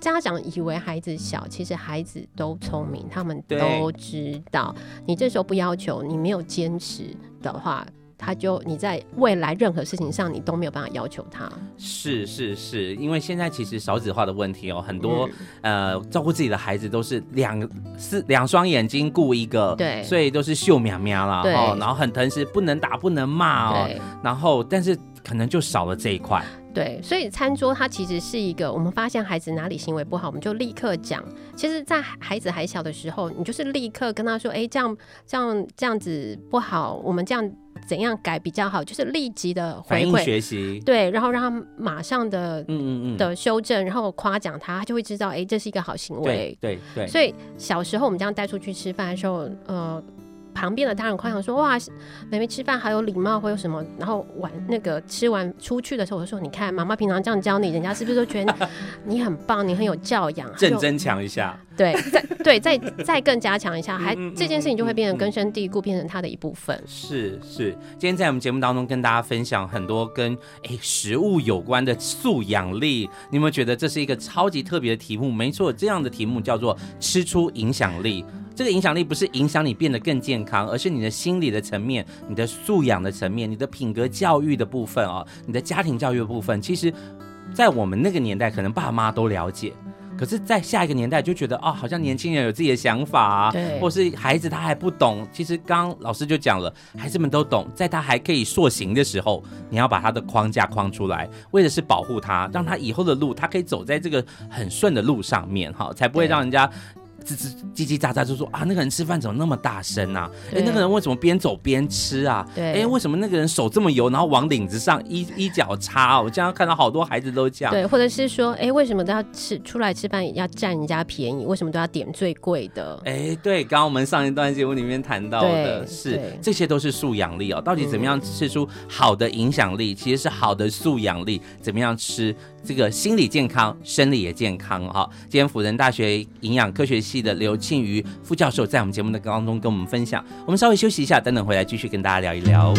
家长以为孩子小，其实孩子都聪明，他们都知道，你这时候不要求，你没有坚持的话。他就你在未来任何事情上，你都没有办法要求他。是是是，因为现在其实少子化的问题哦，很多、嗯、呃照顾自己的孩子都是两是两双眼睛顾一个，对，所以都是秀苗苗啦，哦，然后很疼是，不能打不能骂哦，然后但是可能就少了这一块。对，所以餐桌它其实是一个，我们发现孩子哪里行为不好，我们就立刻讲。其实，在孩子还小的时候，你就是立刻跟他说：“哎，这样这样这样子不好，我们这样怎样改比较好？”就是立即的回馈学习，对，然后让他马上的嗯嗯嗯的修正，然后夸奖他，他就会知道，哎，这是一个好行为。对对，对。所以小时候我们这样带出去吃饭的时候，呃。旁边的大人夸奖说：“哇，妹妹吃饭好有礼貌，会有什么？”然后晚那个吃完出去的时候，我就说：“你看，妈妈平常这样教你，人家是不是都觉得你，你很棒，你很有教养？”正增强一下，[LAUGHS] 对，再对，再再更加强一下，还这件事情就会变成根深蒂固，变成他的一部分。是是，今天在我们节目当中跟大家分享很多跟哎食物有关的素养力，你有没有觉得这是一个超级特别的题目？没错，这样的题目叫做“吃出影响力”。这个影响力不是影响你变得更健康，而是你的心理的层面、你的素养的层面、你的品格教育的部分啊、哦，你的家庭教育的部分。其实，在我们那个年代，可能爸妈都了解，可是，在下一个年代就觉得哦，好像年轻人有自己的想法啊，对，或是孩子他还不懂。其实，刚刚老师就讲了，孩子们都懂，在他还可以塑形的时候，你要把他的框架框出来，为的是保护他，让他以后的路，他可以走在这个很顺的路上面，哈，才不会让人家。吱吱叽叽喳喳就说啊，那个人吃饭怎么那么大声啊？哎、欸，那个人为什么边走边吃啊？哎、欸，为什么那个人手这么油，然后往领子上一一脚插？我经常看到好多孩子都这样。对，或者是说，哎、欸，为什么都要吃出来吃饭要占人家便宜？为什么都要点最贵的？哎、欸，对，刚刚我们上一段节目里面谈到的是，这些都是素养力哦。到底怎么样吃出好的影响力？其实是好的素养力，怎么样吃？这个心理健康，生理也健康哈。今天辅仁大学营养科学系的刘庆余副教授在我们节目的当中跟我们分享。我们稍微休息一下，等等回来继续跟大家聊一聊。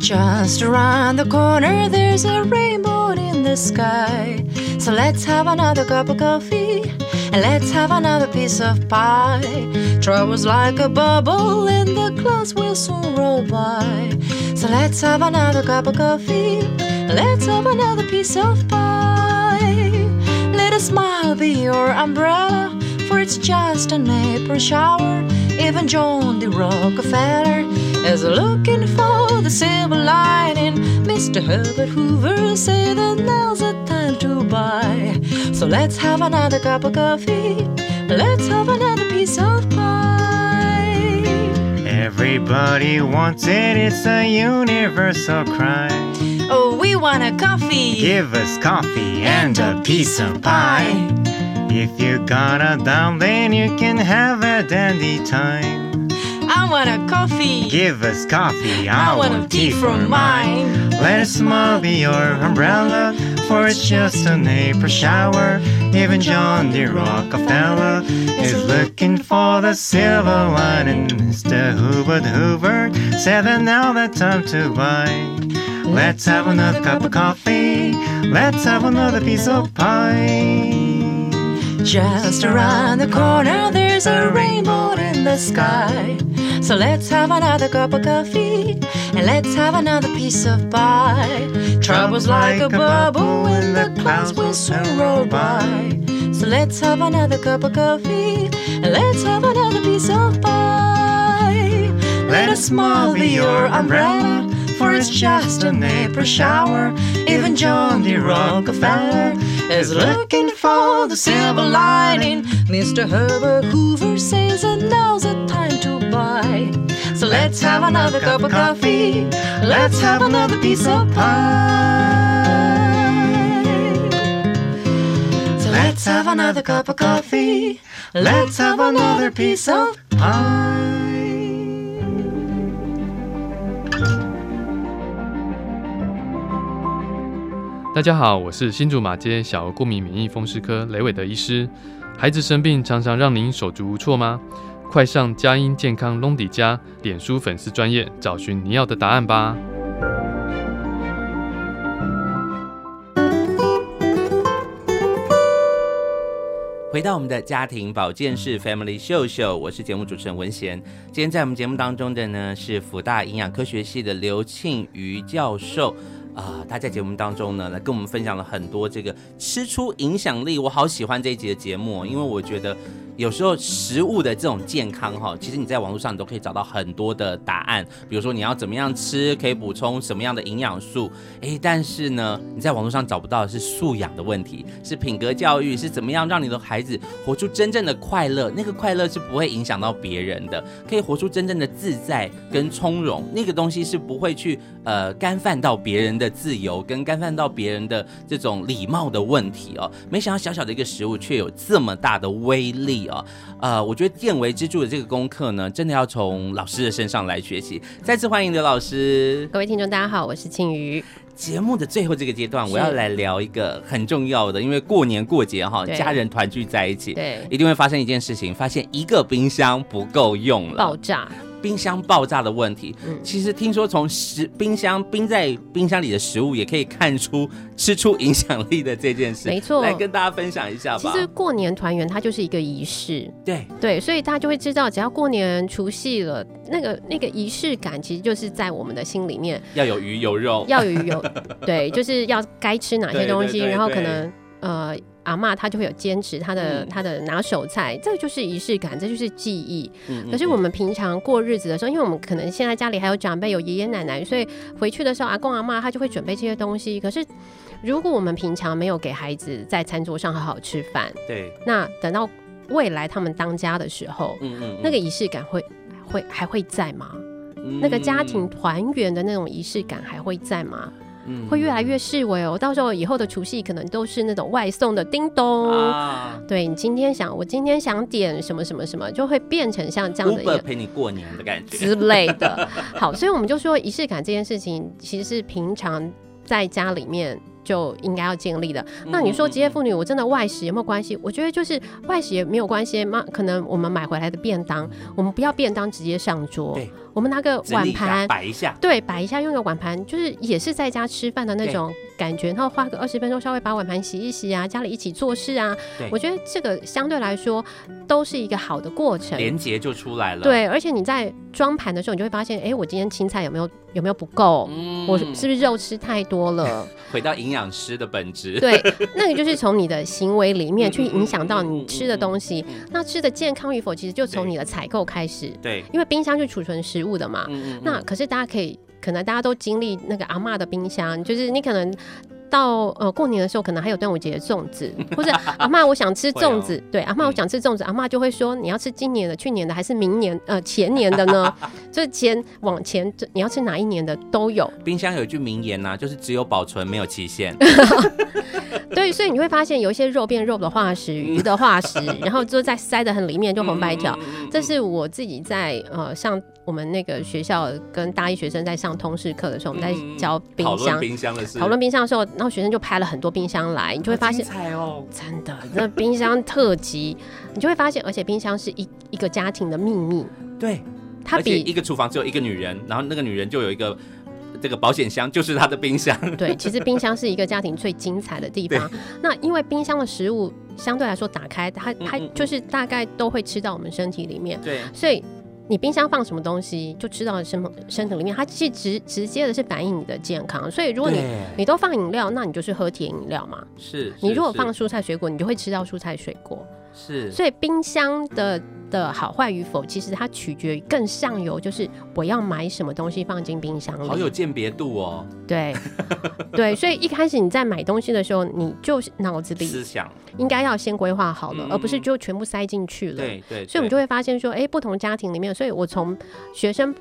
Just around the corner, there's a rainbow in the sky. So let's have another cup of coffee. And let's have another piece of pie. Troubles like a bubble, and the clouds will soon roll by. So let's have another cup of coffee. Let's have another piece of pie. Let a smile be your umbrella, for it's just an April shower. Even John D. Rockefeller is looking for the silver lining. Mr. Herbert Hoover said that now's the time to buy. So let's have another cup of coffee. Let's have another piece of pie. Everybody wants it, it's a universal cry. Oh, we want a coffee. Give us coffee and, and a piece of pie. If you got a dime, then you can have a dandy time. I want a coffee. Give us coffee. I, I want, want tea, tea from mine. Let a smile be your umbrella, for it's just an April shower. Even John D. Rockefeller is looking for the silver lining. Mr. Hoover Hoover said that now the time to buy. Let's have another cup of coffee. Let's have another piece of pie. Just around the corner, there's a rainbow in the sky. So let's have another cup of coffee. and let's have another piece of pie. Trouble's like a bubble when the clouds will soon roll by. So let's have another cup of coffee, and let's have another piece of pie. Let a smile be your umbrella, it's just an April shower. Even John D. Rockefeller is looking for the silver lining. Mr. Herbert Hoover says that now's the time to buy. So let's have another cup of coffee. Let's have another piece of pie. So let's have another cup of coffee. Let's have another piece of pie. 大家好，我是新竹马街小儿过敏免疫风湿科雷伟德医师。孩子生病常常让您手足无措吗？快上佳音健康隆迪家脸书粉丝专页，找寻你要的答案吧。回到我们的家庭保健室 Family 秀秀，我是节目主持人文贤。今天在我们节目当中的呢是辅大营养科学系的刘庆余教授。啊、他在节目当中呢，来跟我们分享了很多这个吃出影响力。我好喜欢这一集的节目，因为我觉得有时候食物的这种健康哈，其实你在网络上你都可以找到很多的答案。比如说你要怎么样吃，可以补充什么样的营养素。诶，但是呢，你在网络上找不到的是素养的问题，是品格教育，是怎么样让你的孩子活出真正的快乐。那个快乐是不会影响到别人的，可以活出真正的自在跟从容。那个东西是不会去呃干犯到别人的。自由跟干犯到别人的这种礼貌的问题哦，没想到小小的一个食物却有这么大的威力哦。呃，我觉得见微知著的这个功课呢，真的要从老师的身上来学习。再次欢迎刘老师，各位听众大家好，我是庆余。节目的最后这个阶段，我要来聊一个很重要的，因为过年过节哈，家人团聚在一起，对，一定会发生一件事情，发现一个冰箱不够用了，爆炸。冰箱爆炸的问题，嗯、其实听说从食冰箱冰在冰箱里的食物也可以看出吃出影响力的这件事，没错，来跟大家分享一下吧。其实过年团圆它就是一个仪式，对。对，所以大家就会知道，只要过年除夕了，那个那个仪式感其实就是在我们的心里面，要有鱼有肉，要有鱼有，[LAUGHS] 对，就是要该吃哪些东西，对对对对，然后可能呃。阿妈她就会有坚持她的她、嗯、的拿手菜，这就是仪式感，这就是记忆。可是我们平常过日子的时候，因为我们可能现在家里还有长辈，有爷爷奶奶，所以回去的时候，阿公阿妈他就会准备这些东西。可是如果我们平常没有给孩子在餐桌上好好吃饭，对，那等到未来他们当家的时候，嗯那个仪式感会会还会在吗？嗯、那个家庭团圆的那种仪式感还会在吗？会越来越式微哦，到时候以后的除夕可能都是那种外送的叮咚，啊、对，你今天想，我今天想点什么什么什么，就会变成像这样的一个陪你过年的感觉。之类的。[LAUGHS] 好，所以我们就说仪式感这件事情，其实是平常在家里面就应该要尽力的。那你说职业妇女，我真的外食有没有关系？我觉得就是外食也没有关系妈，可能我们买回来的便当，我们不要便当直接上桌。我们拿个碗盘摆一下，对，摆一下，用个碗盘，就是也是在家吃饭的那种感觉。然后花个二十分钟，稍微把碗盘洗一洗啊，家里一起做事啊。我觉得这个相对来说都是一个好的过程，连结就出来了。对，而且你在装盘的时候，你就会发现，哎，我今天青菜有没有有没有不够？嗯，我是不是肉吃太多了？[LAUGHS] 回到营养师的本质。对，那个就是从你的行为里面去影响到你吃的东西。那吃的健康与否，其实就从你的采购开始。对，因为冰箱是储存食物。物的嘛，嗯嗯嗯，那可是大家可以，可能大家都经历那个阿嬷的冰箱，就是你可能到呃过年的时候，可能还有端午节的粽子，[LAUGHS] 或者阿嬷我想吃粽子，对，阿嬷我想吃粽子，阿嬷就会说，你要吃今年的、去年的还是明年呃前年的呢？[LAUGHS] 就是前往前，你要吃哪一年的都有。冰箱有一句名言呐、啊，就是只有保存没有期限。[LAUGHS] 对，所以你会发现有一些肉变肉的化石，鱼的化石，然后就在塞的很里面，就红白条。这是我自己在呃上我们那个学校跟大一学生在上通识课的时候，我们在教冰箱，讨论冰箱的事，讨论冰箱的时候，然后学生就拍了很多冰箱来，你就会发现，哦，真的，那冰箱特辑，你就会发现，而且冰箱是一一个家庭的秘密，对，它比一个厨房只有一个女人，然后那个女人就有一个。这个保险箱就是他的冰箱。[LAUGHS] 对，其实冰箱是一个家庭最精彩的地方。那因为冰箱的食物相对来说打开，它它就是大概都会吃到我们身体里面。对，所以你冰箱放什么东西，就吃到身身体里面，它是直直接的是反映你的健康。所以如果你你都放饮料，那你就是喝甜饮料嘛。是，你如果放蔬菜水果，你就会吃到蔬菜水果。是，所以冰箱的的好坏与否，其实它取决于更上游，就是我要买什么东西放进冰箱里。好有鉴别度哦。对，[LAUGHS] 对，所以一开始你在买东西的时候，你就脑子里思想应该要先规划好了，而不是就全部塞进去了。对对。所以我们就会发现说，哎，不同家庭里面，所以我从学生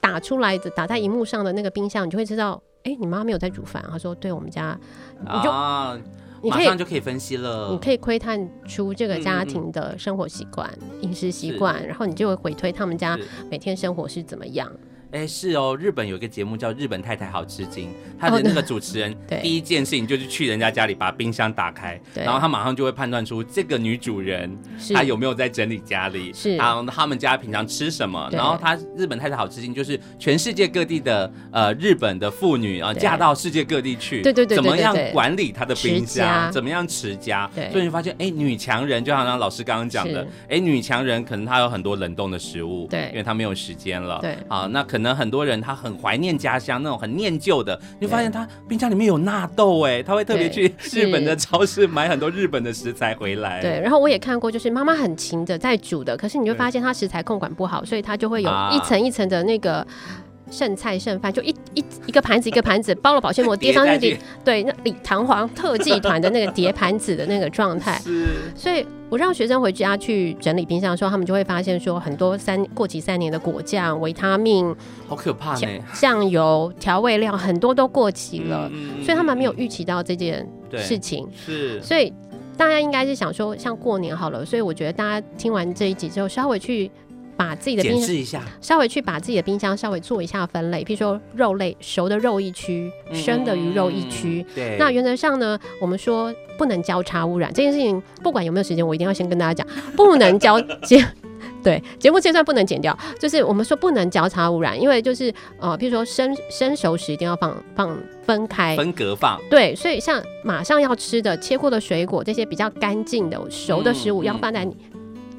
打出来的打在荧幕上的那个冰箱，你就会知道，哎，你妈没有在煮饭。他说，对我们家，你就。啊你可以马上就可以分析了，你可以窥探出这个家庭的生活习惯、饮、嗯、食习惯，然后你就会回推他们家每天生活是怎么样。哎，是哦，日本有一个节目叫《日本太太好吃惊》，他的那个主持人 [LAUGHS] 第一件事情就是去人家家里把冰箱打开，然后他马上就会判断出这个女主人她有没有在整理家里，是，然后他们家平常吃什么，然后他日本太太好吃惊就是全世界各地的呃日本的妇女啊嫁到世界各地去，对对对，怎么样管理她的冰箱，怎么样持家，所以你发现哎女强人就好像老师刚刚讲的，哎女强人可能她有很多冷冻的食物，对，因为她没有时间了，对，啊那可能很多人他很怀念家乡那种很念旧的，你发现他冰箱里面有纳豆哎，他会特别去 [LAUGHS] 日本的超市买很多日本的食材回来。对，然后我也看过，就是妈妈很勤的在煮的，可是你就发现他食材控管不好，所以他就会有一层一层的那个。剩菜剩饭就一一一个盘子一个盘子包了保鲜膜叠上去，对，那礼堂皇特技团的那个叠盘子的那个状态。[LAUGHS] 是，所以我让学生回家去整理冰箱的时候，他们就会发现说，很多三过期三年的果酱、维他命，好可怕呢。酱油、调味料很多都过期了，嗯、所以他们没有预期到这件事情。是，所以大家应该是想说，像过年好了，所以我觉得大家听完这一集之后，稍微去。把自己的冰箱稍微去把自己的冰箱稍微做一下分类，譬如说肉类，熟的肉一区，生的鱼肉一区。对，那原则上呢，我们说不能交叉污染这件事情，不管有没有时间，我一定要先跟大家讲，不能交接。对，节目这段不能剪掉，就是我们说不能交叉污染，因为就是呃，譬如说生生熟食一定要放放分开，分隔放。对，所以像马上要吃的切过的水果，这些比较干净的熟的食物，要放在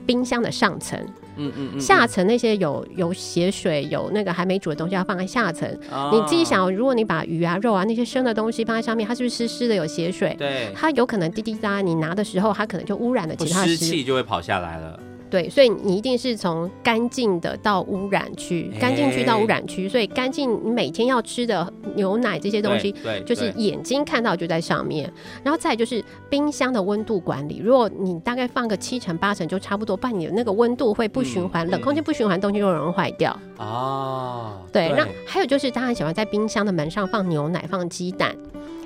冰箱的上层。嗯嗯，嗯，下层那些有有血水、有那个还没煮的东西要放在下层。哦。你自己想，如果你把鱼啊、肉啊那些生的东西放在上面，它是不是湿湿的、有血水？对，它有可能滴滴答，你拿的时候它可能就污染了其他湿气就会跑下来了。对，所以你一定是从干净的到污染区，干净区到污染区。所以干净，你每天要吃的牛奶这些东西，对，就是眼睛看到就在上面。然后再就是冰箱的温度管理，如果你大概放个七成八成就差不多，不然你的那个温度会不循环，冷空气不循环，东西就容易坏掉。哦，对。那还有就是，大家很喜欢在冰箱的门上放牛奶、放鸡蛋，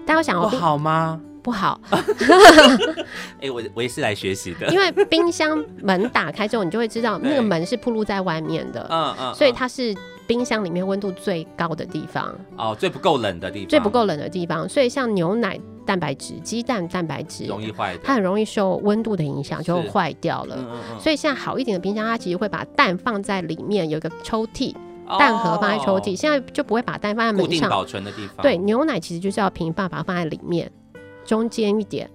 大家想要不好吗？不好，[LAUGHS] 哎、欸，我我也是来学习的。[LAUGHS] 因为冰箱门打开之后，你就会知道 [LAUGHS] 那个门是铺露在外面的，嗯嗯，所以它是冰箱里面温度最高的地方，哦，最不够冷的地方，最不够冷的地方。所以像牛奶蛋白质、鸡蛋蛋白质容易坏，它很容易受温度的影响就坏掉了。嗯嗯，所以现在好一点的冰箱，它其实会把蛋放在里面，有一个抽屉，蛋盒放在抽屉，现在就不会把蛋放在门上，固定保存的地方。对，牛奶其实就是要平放，把它放在里面。中间一点，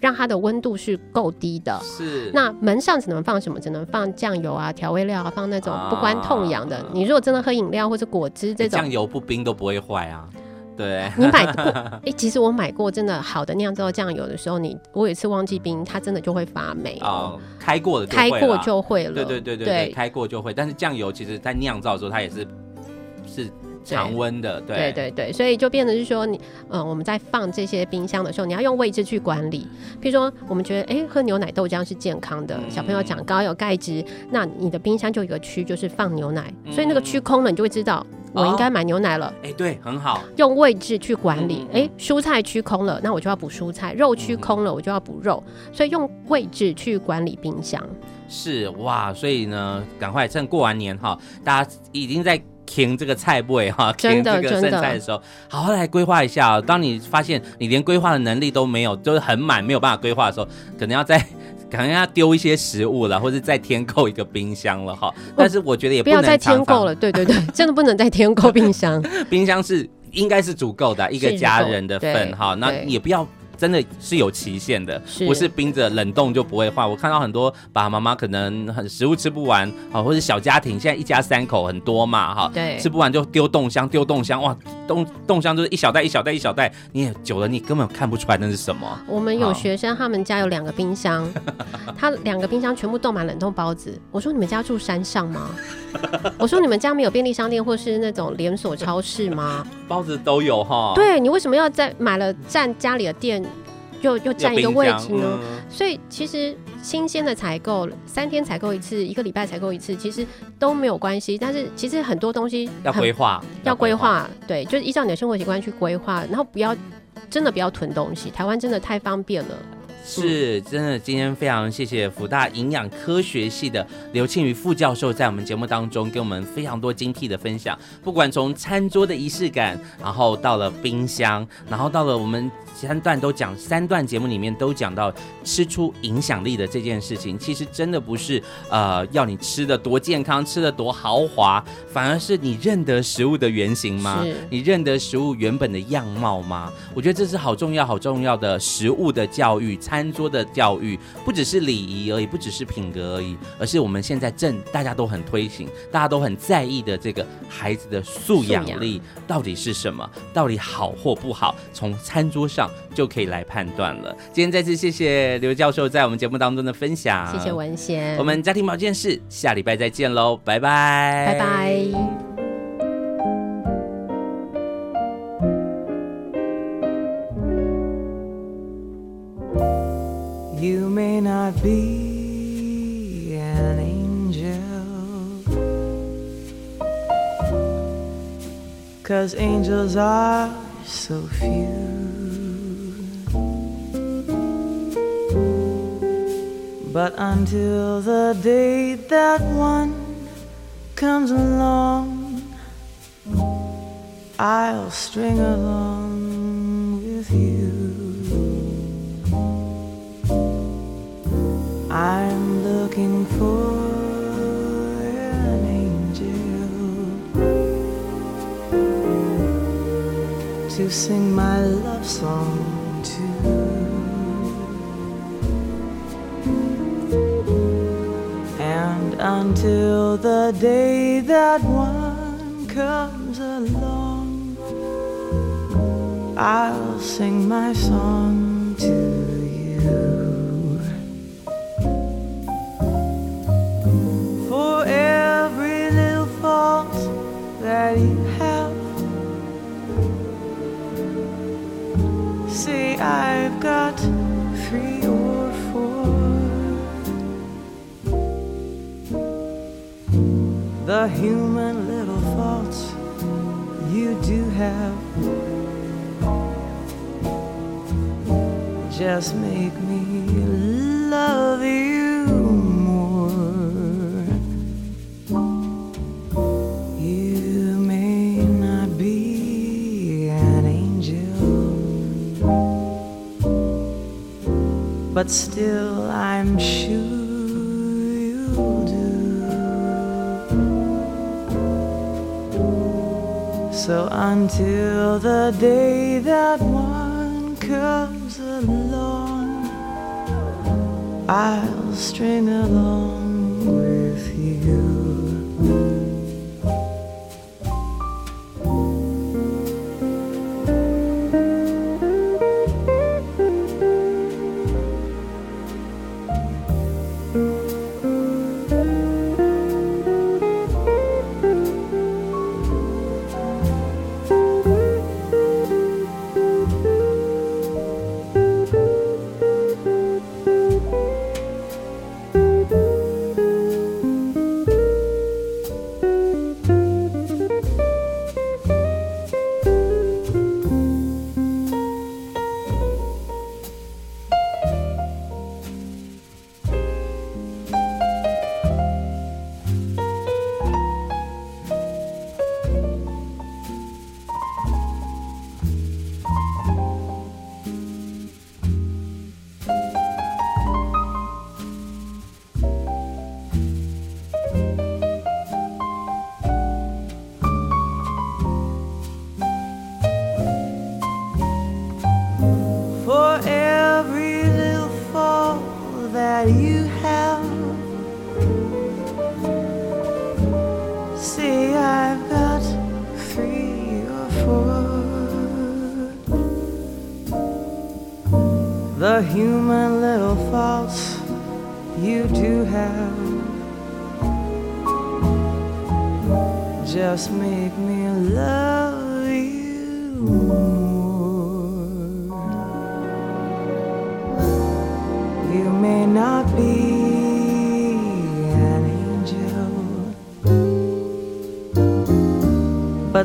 让它的温度是够低的。是。那门上只能放什么？只能放酱油啊、调味料啊，放那种不关痛痒的。你如果真的喝饮料或者果汁这种，酱油不冰都不会坏啊。对。你买过？[LAUGHS] 哎、欸，其实我买过真的好的酿造酱油的时候，你我有一次忘记冰，它真的就会发霉。哦。开过的开过就会了。对对对对对，对开过就会。但是酱油其实在酿造的时候，它也是是。常温的，对对对对，所以就变得是说，你嗯，我们在放这些冰箱的时候，你要用位置去管理。譬如说，我们觉得，哎，喝牛奶豆浆是健康的，小朋友长高有钙质，那你的冰箱就有一个区就是放牛奶，所以那个区空了，你就会知道我应该买牛奶了。哎，对，很好，用位置去管理。哎，蔬菜区空了，那我就要补蔬菜；肉区空了，我就要补肉。所以用位置去管理冰箱。是哇，所以呢，赶快趁过完年哈，大家已经在。停这个菜位哈，停这个剩菜的时候，好好来规划一下哦。当你发现你连规划的能力都没有，就是很满，没有办法规划的时候，可能要再 [LAUGHS] 可能要丢一些食物了，或者再添购一个冰箱了哈。但是我觉得也不，能不要再添购了，对对对，[LAUGHS] 真的不能再添购冰箱。[LAUGHS] 冰箱是应该是足够的一个家人的份哈，那也不要。真的是有期限的，是不是冰着冷冻就不会坏。我看到很多爸爸妈妈可能很食物吃不完啊，或者小家庭现在一家三口很多嘛哈，对吃不完就丢冻箱，丢冻箱哇，冻冻箱就是一小袋一小袋一小袋，你也久了你根本看不出来那是什么。我们有学生，他们家有两个冰箱，[LAUGHS] 他两个冰箱全部冻满冷冻包子。我说你们家住山上吗？我说你们家没有便利商店或是那种连锁超市吗？[LAUGHS] 包子都有哈。对，你为什么要在买了占家里的店，又又占一个位置呢？嗯、所以其实新鲜的采购，三天采购一次，一个礼拜采购一次，其实都没有关系。但是其实很多东西要规划，要规划，对，就是依照你的生活习惯去规划，然后不要真的不要囤东西。台湾真的太方便了。是真的，今天非常谢谢福大营养科学系的刘庆宇副教授在我们节目当中给我们非常多精辟的分享，不管从餐桌的仪式感，然后到了冰箱，然后到了我们。三段都讲，三段节目里面都讲到吃出影响力的这件事情，其实真的不是呃要你吃的多健康，吃的多豪华，反而是你认得食物的原型吗？你认得食物原本的样貌吗？我觉得这是好重要、好重要的食物的教育，餐桌的教育，不只是礼仪而已，不只是品格而已，而是我们现在正大家都很推行，大家都很在意的这个孩子的素养力到底是什么？到底好或不好？从餐桌上。就可以来判断了。今天再次谢谢刘教授在我们节目当中的分享，谢谢文贤。我们家庭保健室下礼拜再见喽，拜拜，拜拜。You may not be an angel, 'cause angels are so few. But until the day that one comes along, I'll string along with you. I'm looking for an angel to sing my love song to. Until the day that one comes along. I'll sing my song to you. For every little fault that you have, human little faults you do have just make me love you more. You may not be an angel, but still I'm sure. So until the day that one comes along, I'll string along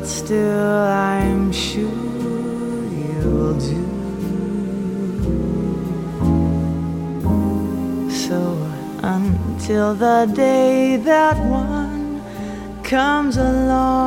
but still I'm sure you'll do. So until the day that one comes along,